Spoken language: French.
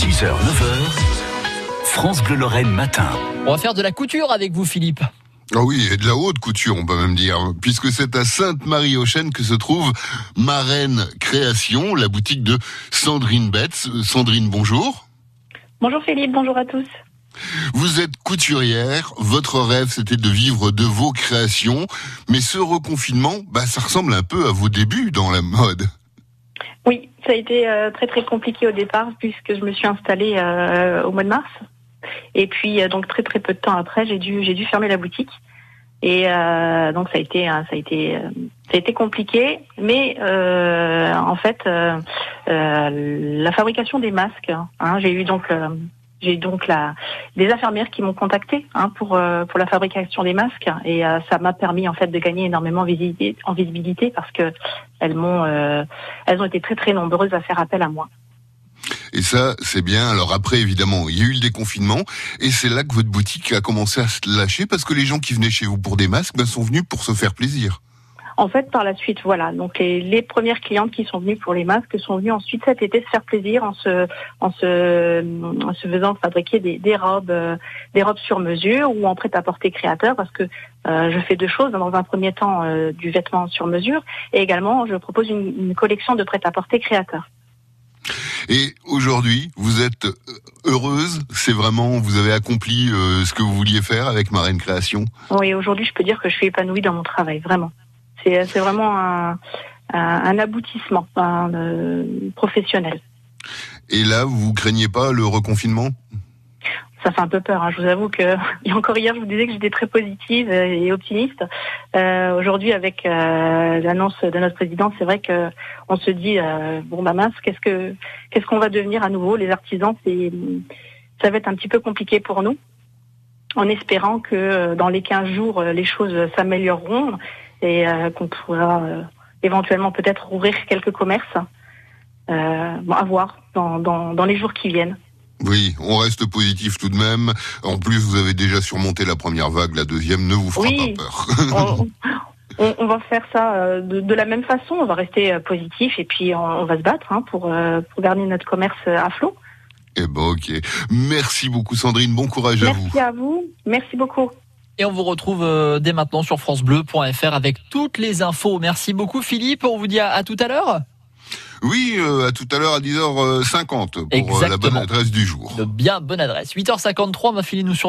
6h, 9h, France Bleu Lorraine matin. On va faire de la couture avec vous, Philippe. Ah oui, et de la haute couture, on peut même dire, puisque c'est à Sainte-Marie-aux-Chênes que se trouve Marraine Création, la boutique de Sandrine Betts. Sandrine, bonjour. Bonjour Philippe, bonjour à tous. Vous êtes couturière, votre rêve c'était de vivre de vos créations, mais ce reconfinement, bah, ça ressemble un peu à vos débuts dans la mode. Ça a été euh, très très compliqué au départ puisque je me suis installée euh, au mois de mars. Et puis euh, donc très très peu de temps après, j'ai dû j'ai dû fermer la boutique. Et donc ça a été ça a été ça a été compliqué, mais en fait la fabrication des masques, hein, j'ai eu donc j'ai donc la, des infirmières qui m'ont contacté hein, pour euh, pour la fabrication des masques et euh, ça m'a permis en fait de gagner énormément en visibilité parce que elles m'ont euh, elles ont été très très nombreuses à faire appel à moi. Et ça, c'est bien. Alors après, évidemment, il y a eu le déconfinement, et c'est là que votre boutique a commencé à se lâcher parce que les gens qui venaient chez vous pour des masques ben, sont venus pour se faire plaisir. En fait, par la suite, voilà. Donc les, premières clientes qui sont venues pour les masques sont venues ensuite cet été se faire plaisir en se en se, en se faisant fabriquer des, des robes euh, des robes sur mesure ou en prêt-à-porter créateur parce que euh, je fais deux choses. Dans un premier temps, euh, du vêtement sur mesure et également je propose une, une collection de prêt-à-porter créateur. Et aujourd'hui, vous êtes heureuse? C'est vraiment, vous avez accompli ce que vous vouliez faire avec Marraine Création? Oui, aujourd'hui, je peux dire que je suis épanouie dans mon travail, vraiment. C'est vraiment un, un, aboutissement euh, professionnel. Et là, vous craignez pas le reconfinement? Ça fait un peu peur. Hein. Je vous avoue que encore hier, je vous disais que j'étais très positive et optimiste. Euh, Aujourd'hui, avec euh, l'annonce de notre président, c'est vrai que on se dit euh, bon bah mince, qu'est-ce que qu'est-ce qu'on va devenir à nouveau? Les artisans, c'est ça va être un petit peu compliqué pour nous. En espérant que euh, dans les 15 jours, les choses s'amélioreront et euh, qu'on pourra euh, éventuellement peut-être ouvrir quelques commerces. Euh, à voir dans, dans, dans les jours qui viennent. Oui, on reste positif tout de même. En plus, vous avez déjà surmonté la première vague, la deuxième ne vous fera pas peur. on, on, va faire ça de, de, la même façon. On va rester positif et puis on, on va se battre hein, pour, pour garder notre commerce à flot. Eh ben ok. Merci beaucoup Sandrine. Bon courage à vous. Merci à vous. Merci beaucoup. Et on vous retrouve euh, dès maintenant sur francebleu.fr avec toutes les infos. Merci beaucoup Philippe. On vous dit à, tout à l'heure. Oui, euh, à tout à l'heure à 10h50 pour euh, la bonne adresse du jour. De bien bonne adresse. 8h53, on va filer nous sur nos